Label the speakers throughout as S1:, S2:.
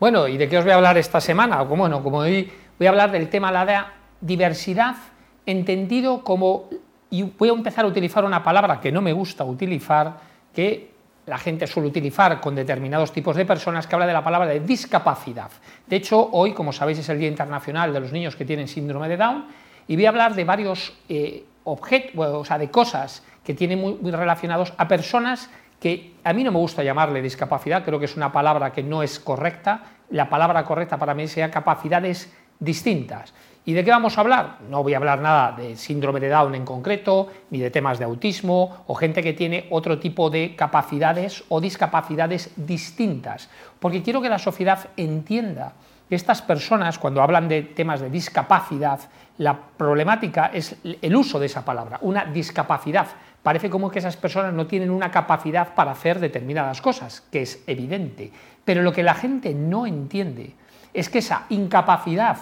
S1: Bueno, ¿y de qué os voy a hablar esta semana? Bueno, como hoy voy a hablar del tema de la diversidad, entendido como, y voy a empezar a utilizar una palabra que no me gusta utilizar, que la gente suele utilizar con determinados tipos de personas, que habla de la palabra de discapacidad. De hecho, hoy, como sabéis, es el Día Internacional de los Niños que tienen síndrome de Down, y voy a hablar de varios eh, objetos, o sea, de cosas que tienen muy relacionados a personas que a mí no me gusta llamarle discapacidad, creo que es una palabra que no es correcta, la palabra correcta para mí sería capacidades distintas. ¿Y de qué vamos a hablar? No voy a hablar nada de síndrome de Down en concreto, ni de temas de autismo o gente que tiene otro tipo de capacidades o discapacidades distintas, porque quiero que la sociedad entienda que estas personas, cuando hablan de temas de discapacidad, la problemática es el uso de esa palabra, una discapacidad parece como que esas personas no tienen una capacidad para hacer determinadas cosas, que es evidente. Pero lo que la gente no entiende es que esa incapacidad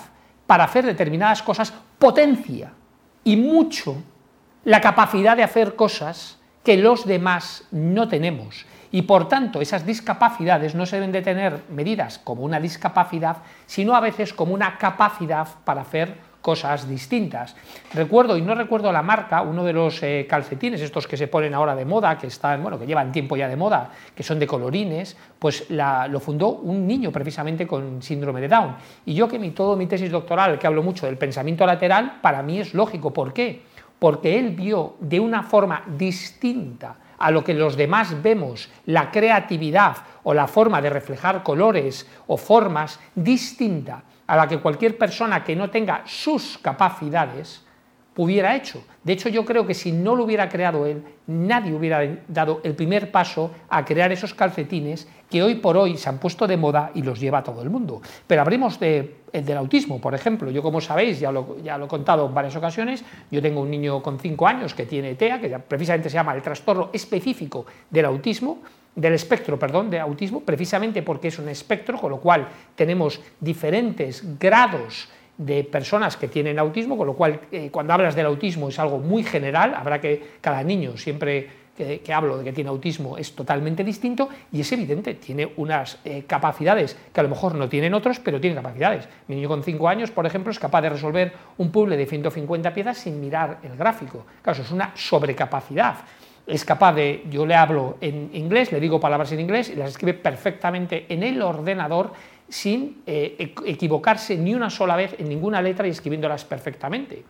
S1: para hacer determinadas cosas potencia y mucho la capacidad de hacer cosas que los demás no tenemos. Y por tanto, esas discapacidades no se deben de tener medidas como una discapacidad, sino a veces como una capacidad para hacer cosas distintas. Recuerdo, y no recuerdo la marca, uno de los eh, calcetines, estos que se ponen ahora de moda, que están, bueno, que llevan tiempo ya de moda, que son de colorines, pues lo fundó un niño precisamente con síndrome de Down. Y yo que mi, todo mi tesis doctoral, que hablo mucho del pensamiento lateral, para mí es lógico. ¿Por qué? Porque él vio de una forma distinta a lo que los demás vemos, la creatividad o la forma de reflejar colores o formas distinta a la que cualquier persona que no tenga sus capacidades hubiera hecho. De hecho, yo creo que si no lo hubiera creado él, nadie hubiera dado el primer paso a crear esos calcetines que hoy por hoy se han puesto de moda y los lleva todo el mundo. Pero hablemos de, del autismo, por ejemplo. Yo, como sabéis, ya lo, ya lo he contado en varias ocasiones, yo tengo un niño con 5 años que tiene TEA, que precisamente se llama el trastorno específico del autismo, del espectro, perdón, de autismo, precisamente porque es un espectro, con lo cual tenemos diferentes grados de personas que tienen autismo, con lo cual eh, cuando hablas del autismo es algo muy general, habrá que cada niño siempre que, hablo de que tiene autismo es totalmente distinto y es evidente, tiene unas eh, capacidades que a lo mejor no tienen otros, pero tiene capacidades. Mi niño con 5 años, por ejemplo, es capaz de resolver un puzzle de 150 piezas sin mirar el gráfico. Claro, eso es una sobrecapacidad es capaz de, yo le hablo en inglés, le digo palabras en inglés y las escribe perfectamente en el ordenador sin eh, equivocarse ni una sola vez en ninguna letra y escribiéndolas perfectamente.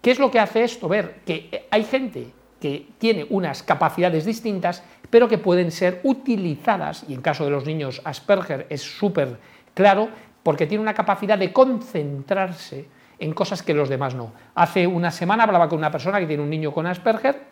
S1: ¿Qué es lo que hace esto? Ver que hay gente que tiene unas capacidades distintas, pero que pueden ser utilizadas, y en caso de los niños Asperger es súper claro, porque tiene una capacidad de concentrarse en cosas que los demás no. Hace una semana hablaba con una persona que tiene un niño con Asperger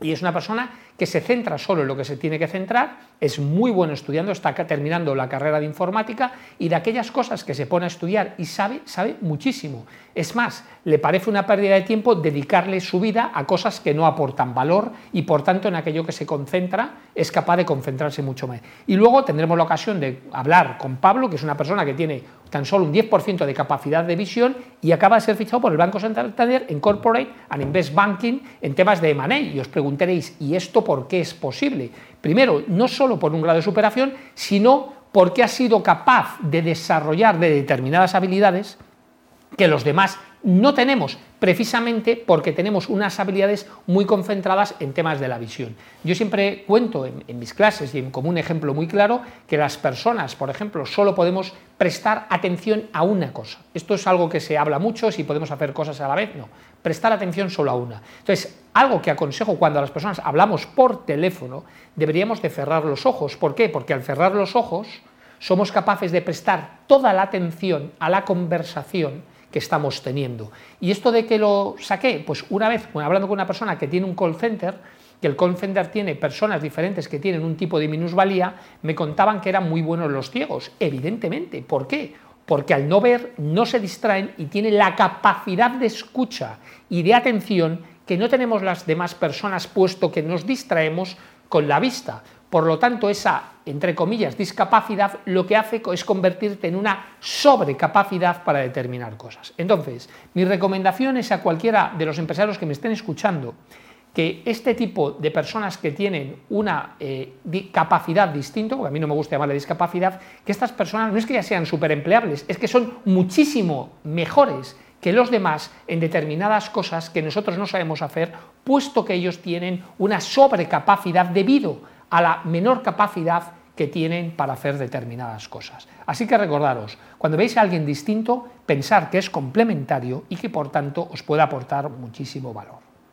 S1: y es una persona que se centra solo en lo que se tiene que centrar, es muy bueno estudiando, está terminando la carrera de informática y de aquellas cosas que se pone a estudiar y sabe, sabe muchísimo. Es más, le parece una pérdida de tiempo dedicarle su vida a cosas que no aportan valor y por tanto en aquello que se concentra es capaz de concentrarse mucho más. Y luego tendremos la ocasión de hablar con Pablo, que es una persona que tiene tan solo un 10% de capacidad de visión y acaba de ser fichado por el Banco Santander en Corporate and Invest Banking en temas de M&A. Y os preguntaréis, ¿y esto por qué es posible? Primero, no solo por un grado de superación, sino porque ha sido capaz de desarrollar de determinadas habilidades que los demás no tenemos, precisamente porque tenemos unas habilidades muy concentradas en temas de la visión. Yo siempre cuento en, mis clases y como un ejemplo muy claro que las personas, por ejemplo, solo podemos prestar atención a una cosa. Esto es algo que se habla mucho, si podemos hacer cosas a la vez, no, prestar atención solo a una. Entonces, algo que aconsejo cuando las personas hablamos por teléfono, deberíamos de cerrar los ojos. ¿Por qué? Porque al cerrar los ojos somos capaces de prestar toda la atención a la conversación que estamos teniendo. ¿Y esto de que lo saqué? Pues una vez hablando con una persona que tiene un call center, que el call center tiene personas diferentes que tienen un tipo de minusvalía, me contaban que eran muy buenos los ciegos. Evidentemente, ¿por qué? Porque al no ver no se distraen y tienen la capacidad de escucha y de atención que no tenemos las demás personas, puesto que nos distraemos con la vista. Por lo tanto, esa, entre comillas, discapacidad lo que hace es convertirte en una sobrecapacidad para determinar cosas. Entonces, mi recomendación es a cualquiera de los empresarios que me estén escuchando que este tipo de personas que tienen una eh, capacidad distinta, porque a mí no me gusta llamarle discapacidad, que estas personas no es que ya sean superempleables, es que son muchísimo mejores que los demás en determinadas cosas que nosotros no sabemos hacer, puesto que ellos tienen una sobrecapacidad debido a la menor capacidad que tienen para hacer determinadas cosas. Así que recordaros, cuando veis a alguien distinto, pensar que es complementario y que por tanto os puede aportar muchísimo valor.